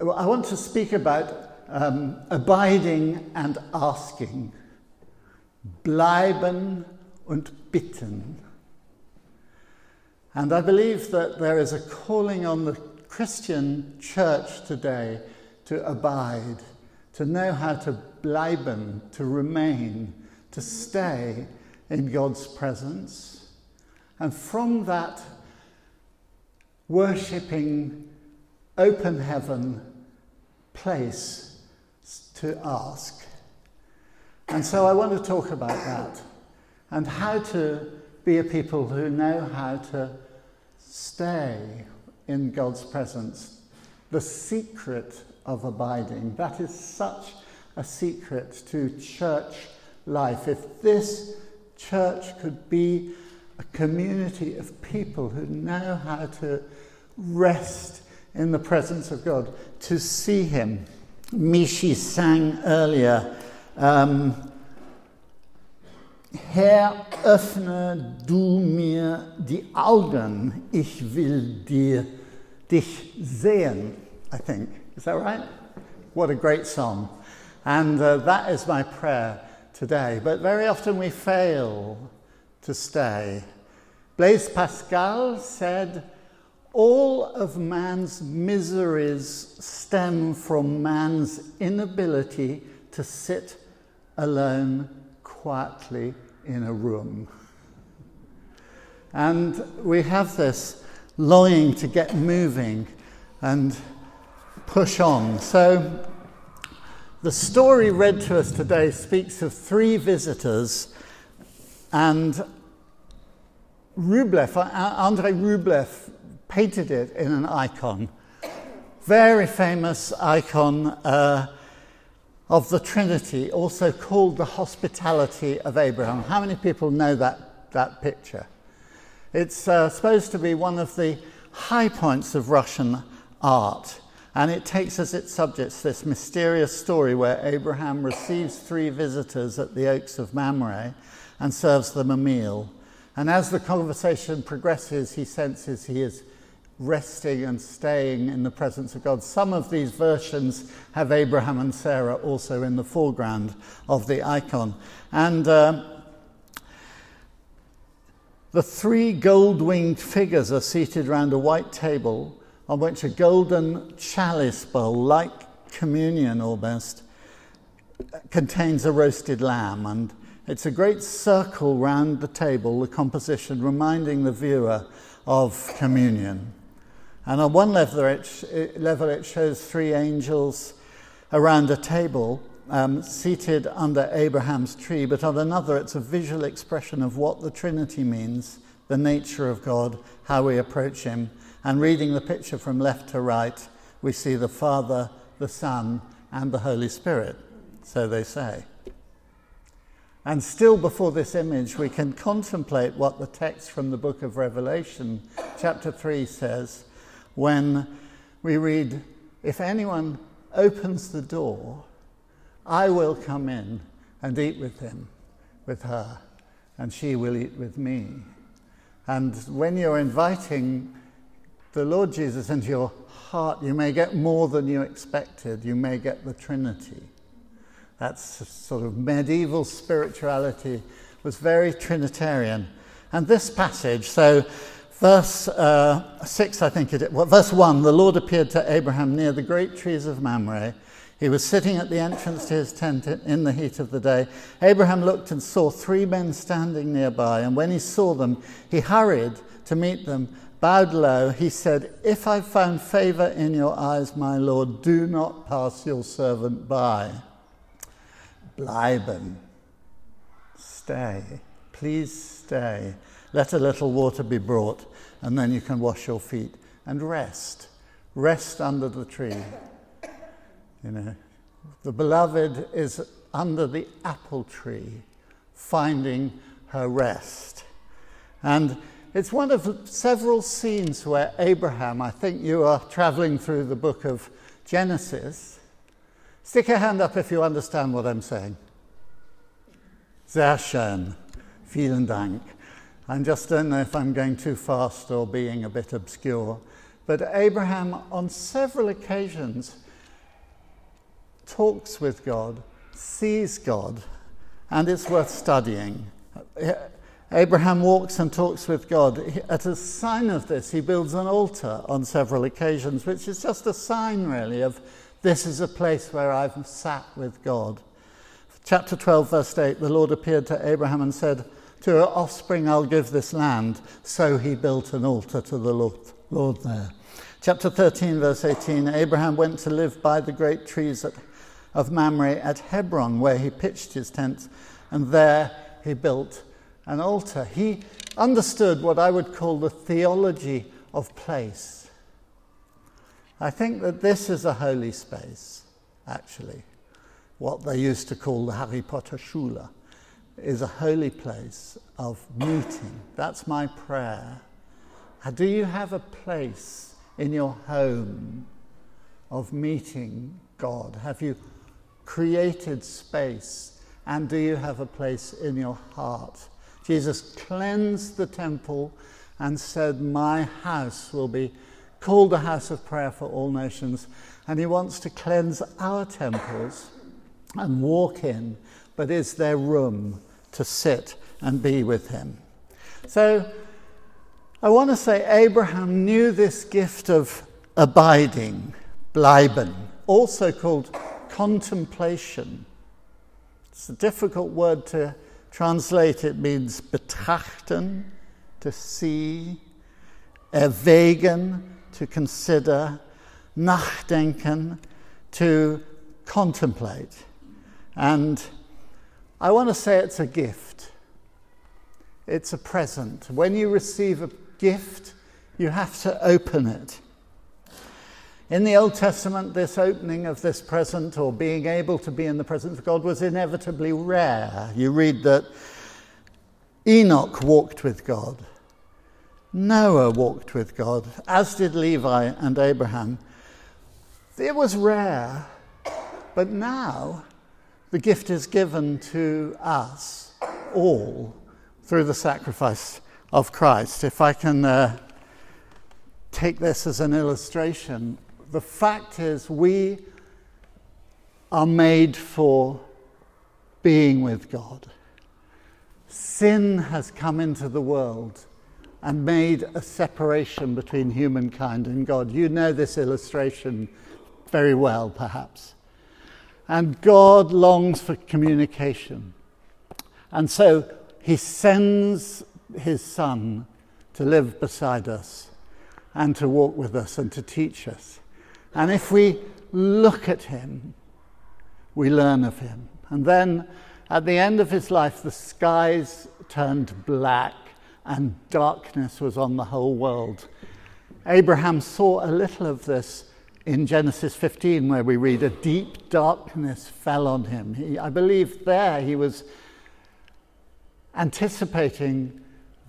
I want to speak about um, abiding and asking. Bleiben und bitten. And I believe that there is a calling on the Christian church today to abide, to know how to bleiben, to remain, to stay in God's presence. And from that worshipping open heaven place to ask. And so I want to talk about that and how to be a people who know how to stay in God's presence. The secret of abiding. That is such a secret to church life. If this church could be a community of people who know how to rest in the presence of God, to see Him. Mishi sang earlier, um, Herr, öffne du mir die Augen, ich will dir, dich sehen, I think. Is that right? What a great song. And uh, that is my prayer today. But very often we fail to stay. Blaise Pascal said, all of man's miseries stem from man's inability to sit alone quietly in a room. And we have this longing to get moving and push on. So, the story read to us today speaks of three visitors, and Rublev, uh, Andrei Rublev, painted it in an icon. Very famous icon uh, of the Trinity, also called the Hospitality of Abraham. How many people know that, that picture? It's uh, supposed to be one of the high points of Russian art. And it takes as its subjects this mysterious story where Abraham receives three visitors at the Oaks of Mamre and serves them a meal. And as the conversation progresses, he senses he is resting and staying in the presence of God. Some of these versions have Abraham and Sarah also in the foreground of the icon. And uh, the three gold winged figures are seated around a white table on which a golden chalice bowl, like communion almost, contains a roasted lamb. And it's a great circle round the table, the composition reminding the viewer of communion. And on one level it, level, it shows three angels around a table um, seated under Abraham's tree, but on another, it's a visual expression of what the Trinity means the nature of God, how we approach Him. And reading the picture from left to right, we see the Father, the Son, and the Holy Spirit. So they say. And still before this image, we can contemplate what the text from the book of Revelation, chapter 3, says when we read, If anyone opens the door, I will come in and eat with him, with her, and she will eat with me. And when you're inviting the Lord Jesus into your heart, you may get more than you expected. You may get the Trinity. That's sort of medieval spirituality was very Trinitarian. And this passage, so Verse uh, 6, I think it is. Well, verse 1 The Lord appeared to Abraham near the great trees of Mamre. He was sitting at the entrance to his tent in the heat of the day. Abraham looked and saw three men standing nearby, and when he saw them, he hurried to meet them. Bowed low, he said, If I've found favor in your eyes, my Lord, do not pass your servant by. Bleiben. Stay. Please stay. Let a little water be brought, and then you can wash your feet and rest. Rest under the tree. You know, the beloved is under the apple tree, finding her rest. And it's one of several scenes where Abraham, I think you are traveling through the book of Genesis. Stick your hand up if you understand what I'm saying. Sehr schön. Vielen Dank. I just don't know if I'm going too fast or being a bit obscure, But Abraham, on several occasions, talks with God, sees God, and it's worth studying. Abraham walks and talks with God. At a sign of this, he builds an altar on several occasions, which is just a sign, really, of this is a place where I've sat with God. Chapter 12, verse 8 the Lord appeared to Abraham and said, To your offspring I'll give this land. So he built an altar to the Lord, Lord there. Chapter 13, verse 18 Abraham went to live by the great trees at, of Mamre at Hebron, where he pitched his tent, and there he built an altar. He understood what I would call the theology of place. I think that this is a holy space, actually. What they used to call the Harry Potter Schule is a holy place of meeting. That's my prayer. Uh, do you have a place in your home of meeting God? Have you created space? And do you have a place in your heart? Jesus cleansed the temple and said, My house will be called a house of prayer for all nations. And he wants to cleanse our temples and walk in, but is there room to sit and be with him? So I want to say Abraham knew this gift of abiding, bleiben, also called contemplation. It's a difficult word to translate. It means betrachten, to see, erwägen, to consider, nachdenken, to contemplate. And I want to say it's a gift. It's a present. When you receive a gift, you have to open it. In the Old Testament, this opening of this present or being able to be in the presence of God was inevitably rare. You read that Enoch walked with God, Noah walked with God, as did Levi and Abraham. It was rare, but now the gift is given to us all through the sacrifice of Christ. If I can uh, take this as an illustration, the fact is we are made for being with God. Sin has come into the world and made a separation between humankind and God. You know this illustration very well, perhaps. And God longs for communication. And so he sends his Son to live beside us and to walk with us and to teach us. And if we look at him, we learn of him. And then at the end of his life, the skies turned black and darkness was on the whole world. Abraham saw a little of this in Genesis 15, where we read, A deep darkness fell on him. He, I believe there he was anticipating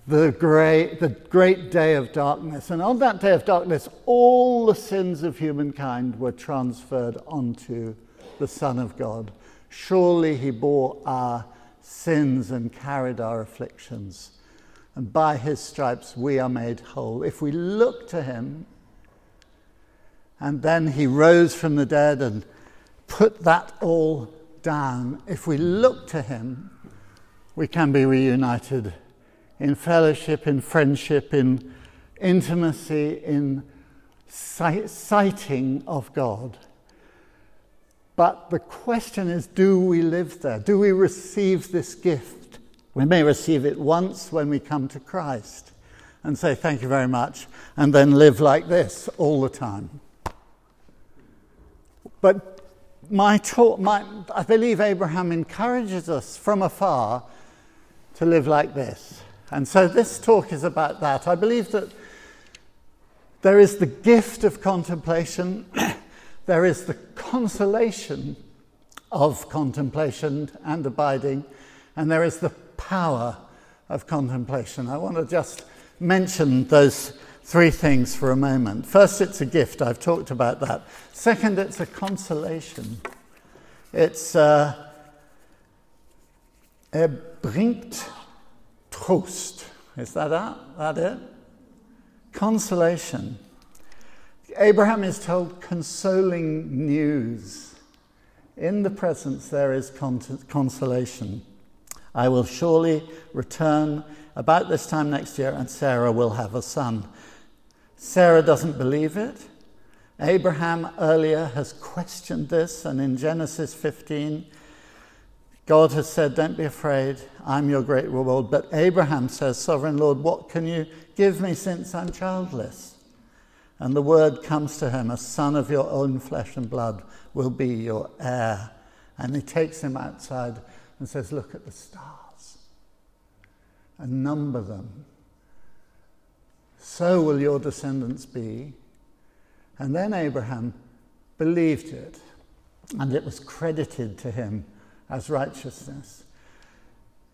the great, the great day of darkness. And on that day of darkness, all the sins of humankind were transferred onto the Son of God. Surely he bore our sins and carried our afflictions. And by his stripes we are made whole. If we look to him, and then he rose from the dead and put that all down, if we look to him, we can be reunited in fellowship, in friendship, in intimacy, in sighting of God. But the question is do we live there? Do we receive this gift? We may receive it once when we come to Christ and say, Thank you very much, and then live like this all the time. But my talk, my, I believe Abraham encourages us from afar to live like this. And so this talk is about that. I believe that there is the gift of contemplation, there is the consolation of contemplation and abiding, and there is the power of contemplation. I want to just mention those three things for a moment. First, it's a gift. I've talked about that. Second, it's a consolation. It's uh, er bringt Trost. Is that that? That it? Consolation. Abraham is told consoling news. In the presence there is consolation. I will surely return about this time next year, and Sarah will have a son. Sarah doesn't believe it. Abraham earlier has questioned this, and in Genesis 15, God has said, Don't be afraid, I'm your great reward. But Abraham says, Sovereign Lord, what can you give me since I'm childless? And the word comes to him, A son of your own flesh and blood will be your heir. And he takes him outside and says, Look at the stars and number them. So will your descendants be. And then Abraham believed it, and it was credited to him as righteousness.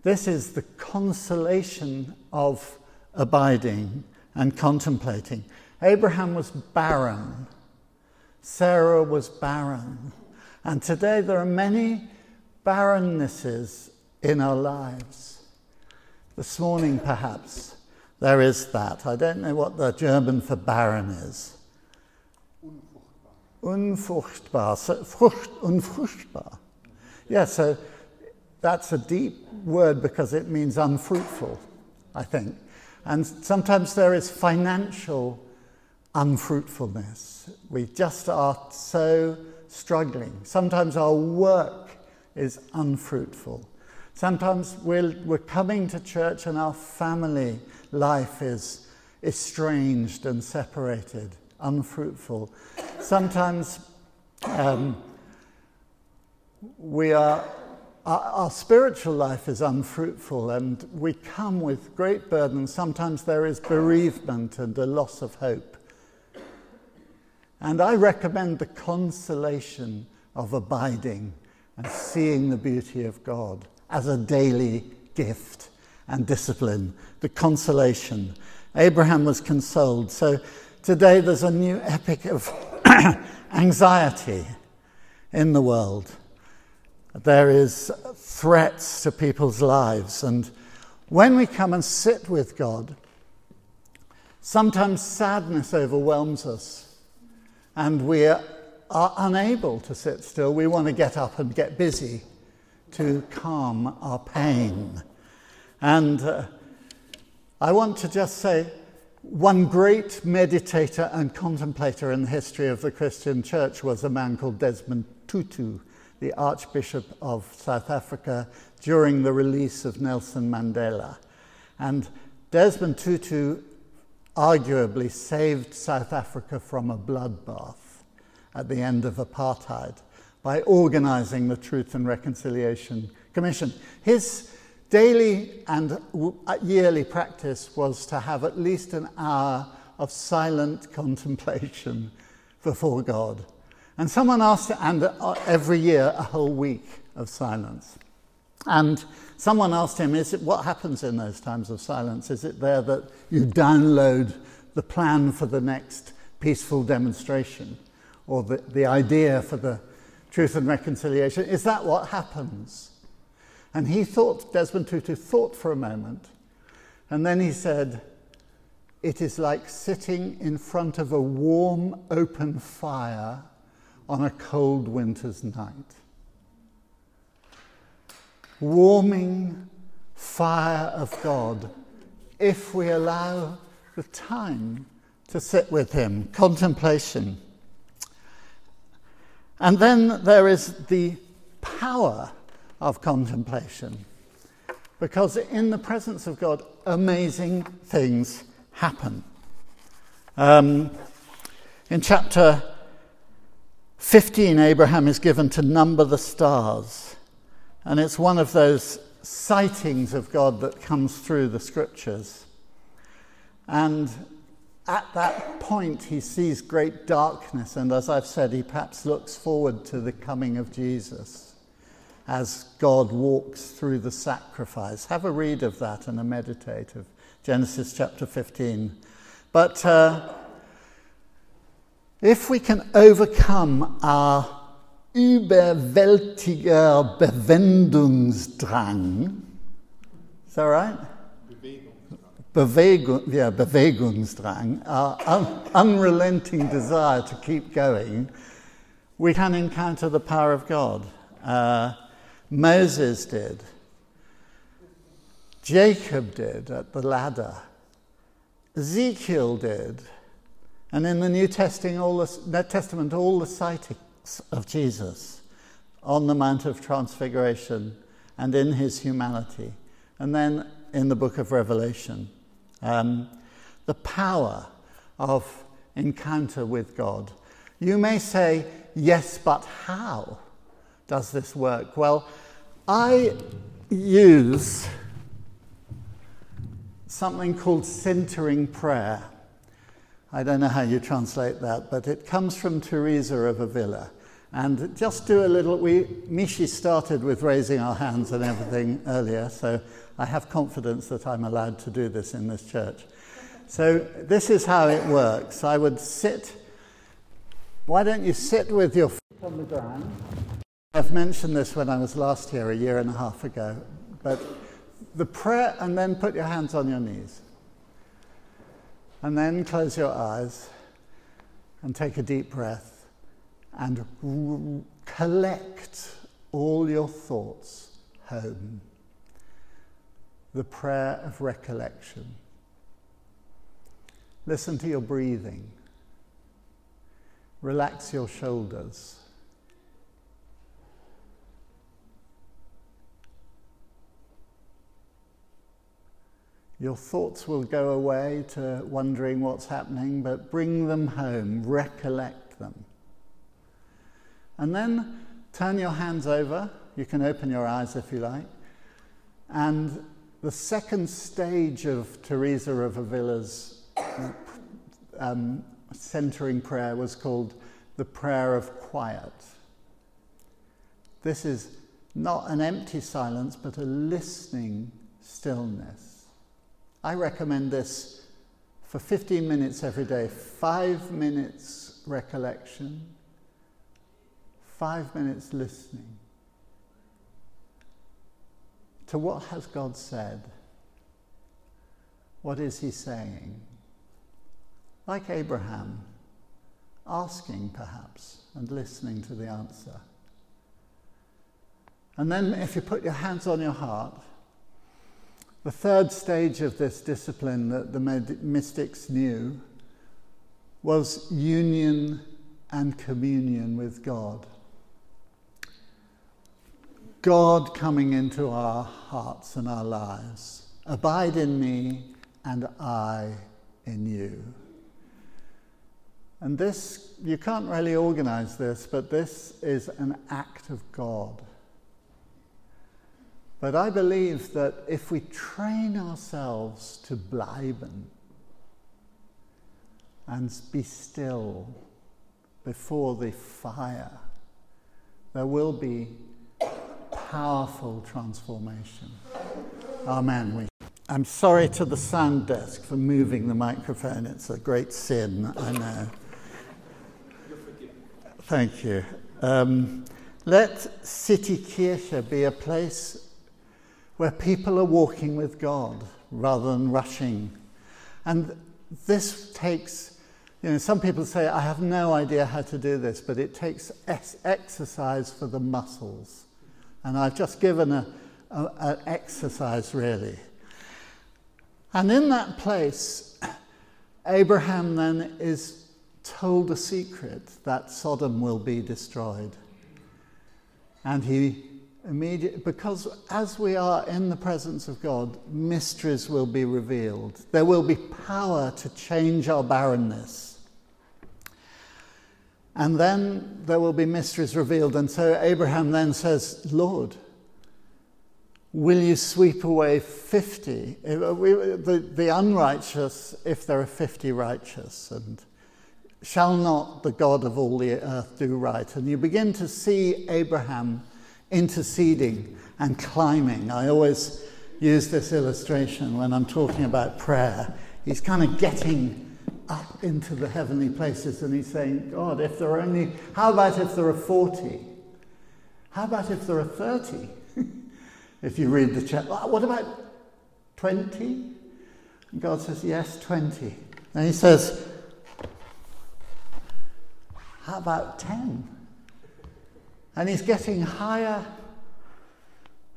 This is the consolation of abiding and contemplating. Abraham was barren, Sarah was barren. And today there are many barrennesses in our lives. This morning, perhaps, there is that. I don't know what the German for barren is. Unfruchtbar. unfruchtbar. Frucht. Unfruchtbar. Yeah, so that's a deep word because it means unfruitful, I think. And sometimes there is financial unfruitfulness. We just are so struggling. Sometimes our work is unfruitful. Sometimes we're, we're coming to church and our family life is estranged and separated, unfruitful. Sometimes um, we are, our, our, spiritual life is unfruitful and we come with great burden. Sometimes there is bereavement and a loss of hope. And I recommend the consolation of abiding and seeing the beauty of God as a daily gift and discipline, the consolation. Abraham was consoled. So today there's a new epic of anxiety in the world there is threats to people's lives. And when we come and sit with God, sometimes sadness overwhelms us and we are unable to sit still. We want to get up and get busy to calm our pain. And uh, I want to just say one great meditator and contemplator in the history of the Christian church was a man called Desmond Tutu the Archbishop of South Africa during the release of Nelson Mandela. And Desmond Tutu arguably saved South Africa from a bloodbath at the end of apartheid by organizing the Truth and Reconciliation Commission. His daily and yearly practice was to have at least an hour of silent contemplation before God. And someone asked, and uh, every year a whole week of silence. And someone asked him, is it, what happens in those times of silence? Is it there that you download the plan for the next peaceful demonstration or the, the idea for the truth and reconciliation? Is that what happens? And he thought, Desmond Tutu thought for a moment, and then he said, It is like sitting in front of a warm, open fire on a cold winter's night. Warming fire of God if we allow the time to sit with Him, contemplation. And then there is the power of contemplation. Because in the presence of God, amazing things happen. Um, in chapter 15, Abraham is given to number the stars. And it's one of those sightings of God that comes through the scriptures. And at that point, he sees great darkness. And as I've said, he perhaps looks forward to the coming of Jesus as God walks through the sacrifice. Have a read of that and a meditate of Genesis chapter 15. But. Uh, if we can overcome our überwältiger Bewendungsdrang, is that right? Bewegung, yeah, Bewegungsdrang, our un- unrelenting desire to keep going, we can encounter the power of God. Uh, Moses did. Jacob did at the ladder. Ezekiel did. And in the New Testament, all the, Testament, all the sightings of Jesus on the Mount of Transfiguration and in his humanity. And then in the book of Revelation, um, the power of encounter with God. You may say, yes, but how does this work? Well, I use something called centering prayer. I don't know how you translate that, but it comes from Teresa of Avila. And just do a little, we, Mishi started with raising our hands and everything earlier, so I have confidence that I'm allowed to do this in this church. So this is how it works. I would sit, why don't you sit with your feet on the ground? I've mentioned this when I was last here a year and a half ago, but the prayer, and then put your hands on your knees. And then close your eyes and take a deep breath and collect all your thoughts home. The prayer of recollection. Listen to your breathing. Relax your shoulders. Your thoughts will go away to wondering what's happening, but bring them home, recollect them. And then turn your hands over. You can open your eyes if you like. And the second stage of Teresa of Avila's um, centering prayer was called the prayer of quiet. This is not an empty silence, but a listening stillness. I recommend this for 15 minutes every day, five minutes recollection, five minutes listening to what has God said? What is he saying? Like Abraham, asking perhaps and listening to the answer. And then if you put your hands on your heart, the third stage of this discipline that the mystics knew was union and communion with God. God coming into our hearts and our lives. Abide in me and I in you. And this, you can't really organize this, but this is an act of God. But I believe that if we train ourselves to bleiben and be still before the fire, there will be powerful transformation. Amen. We, I'm sorry to the sound desk for moving the microphone. It's a great sin, I know. Thank you. Um, let City Kirche be a place where people are walking with God rather than rushing. And this takes, you know, some people say, I have no idea how to do this, but it takes ex- exercise for the muscles. And I've just given a, an exercise, really. And in that place, Abraham then is told a secret that Sodom will be destroyed. And he immediate because as we are in the presence of God, mysteries will be revealed. There will be power to change our barrenness. And then there will be mysteries revealed. And so Abraham then says, Lord, will you sweep away 50? Uh, the, the unrighteous, if there are 50 righteous, and shall not the God of all the earth do right? And you begin to see Abraham interceding and climbing. I always use this illustration when I'm talking about prayer. He's kind of getting up into the heavenly places and he's saying, God, if there are only, how about if there are 40? How about if there are 30? if you read the chapter, ah, what about 20? And God says, Yes, 20. And he says, How about 10? And he's getting higher.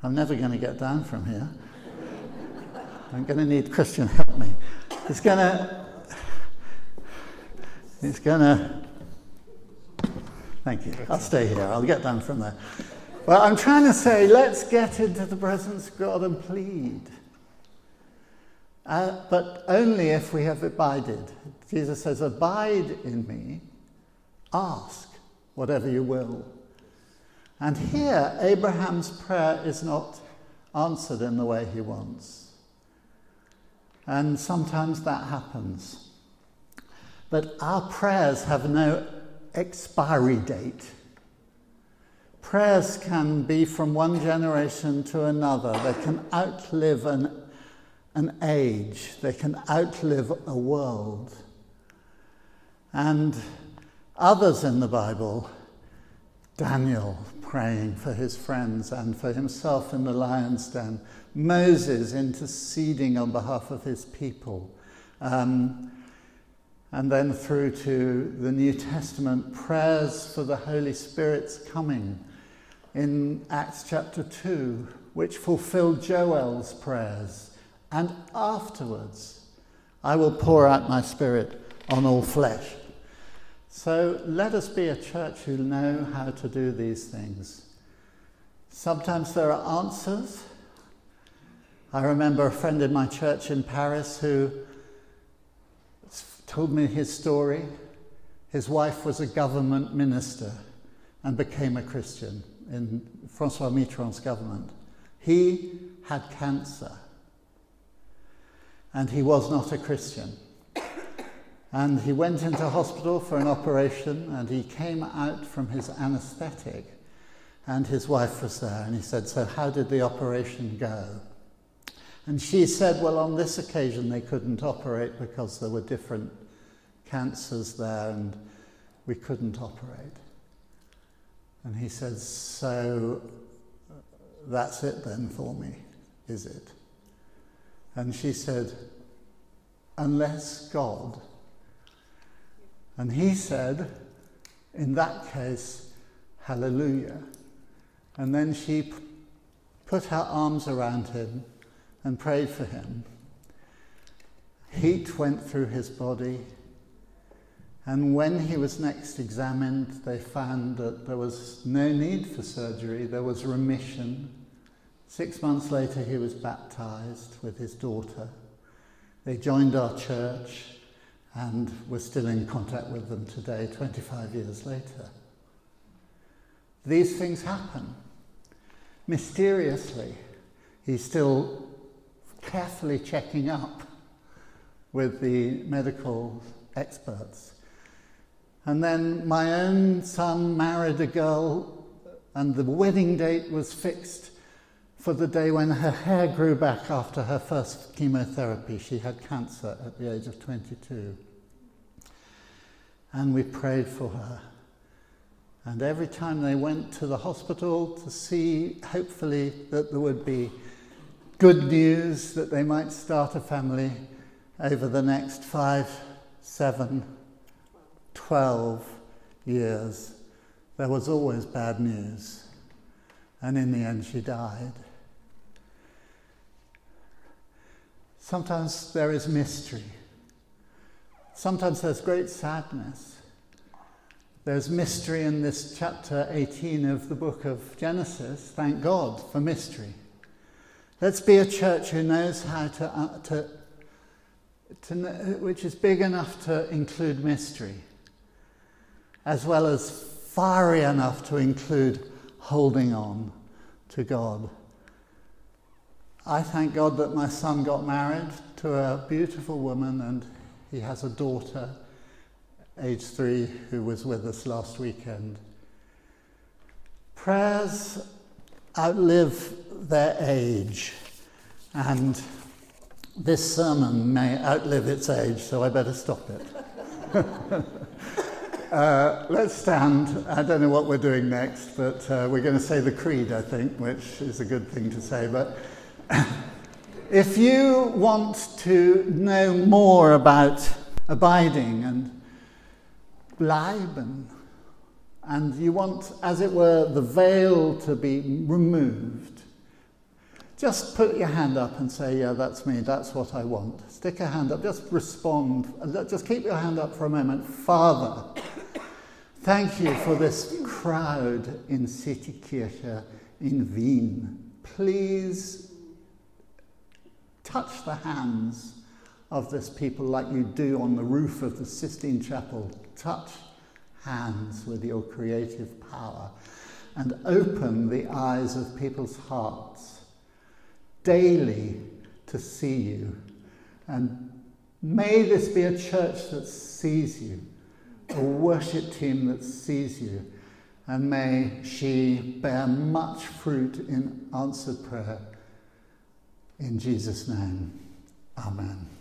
I'm never going to get down from here. I'm going to need Christian help me. He's going to. He's going to. Thank you. I'll stay here. I'll get down from there. Well, I'm trying to say, let's get into the presence of God and plead. Uh, but only if we have abided. Jesus says, Abide in me, ask whatever you will. And here, Abraham's prayer is not answered in the way he wants. And sometimes that happens. But our prayers have no expiry date. Prayers can be from one generation to another, they can outlive an, an age, they can outlive a world. And others in the Bible, Daniel praying for his friends and for himself in the lion's den, Moses interceding on behalf of his people. Um, and then through to the New Testament, prayers for the Holy Spirit's coming in Acts chapter 2, which fulfilled Joel's prayers. And afterwards, I will pour out my spirit on all flesh. So let us be a church who know how to do these things. Sometimes there are answers. I remember a friend in my church in Paris who told me his story. His wife was a government minister and became a Christian in Francois Mitterrand's government. He had cancer and he was not a Christian. And he went into hospital for an operation and he came out from his anesthetic and his wife was there and he said, So, how did the operation go? And she said, Well, on this occasion they couldn't operate because there were different cancers there and we couldn't operate. And he said, So that's it then for me, is it? And she said, Unless God. And he said, In that case, hallelujah. And then she put her arms around him and prayed for him. Heat went through his body. And when he was next examined, they found that there was no need for surgery, there was remission. Six months later, he was baptized with his daughter. They joined our church and we're still in contact with them today, 25 years later. These things happen. Mysteriously, he's still carefully checking up with the medical experts. And then my own son married a girl, and the wedding date was fixed for the day when her hair grew back after her first chemotherapy. She had cancer at the age of 22. And we prayed for her. And every time they went to the hospital to see, hopefully, that there would be good news that they might start a family over the next five, seven, twelve years, there was always bad news. And in the end, she died. Sometimes there is mystery. Sometimes there's great sadness. There's mystery in this chapter 18 of the book of Genesis. Thank God for mystery. Let's be a church who knows how to, uh, to, to, which is big enough to include mystery as well as fiery enough to include holding on to God. I thank God that my son got married to a beautiful woman and he has a daughter, age three, who was with us last weekend. Prayers outlive their age, and this sermon may outlive its age, so I better stop it. Uh, let's stand. I don't know what we're doing next, but uh, we're going to say the creed, I think, which is a good thing to say. But If you want to know more about abiding and bleiben, and you want, as it were, the veil to be removed, just put your hand up and say, Yeah, that's me, that's what I want. Stick a hand up, just respond. Just keep your hand up for a moment. Father, thank you for this crowd in Citykirche in Wien. Please touch the hands of this people like you do on the roof of the Sistine Chapel. Touch hands with your creative power and open the eyes of people's hearts daily to see you. And may this be a church that sees you, a worship team that sees you, and may she bear much fruit in answered prayer. In Jesus' name, Amen.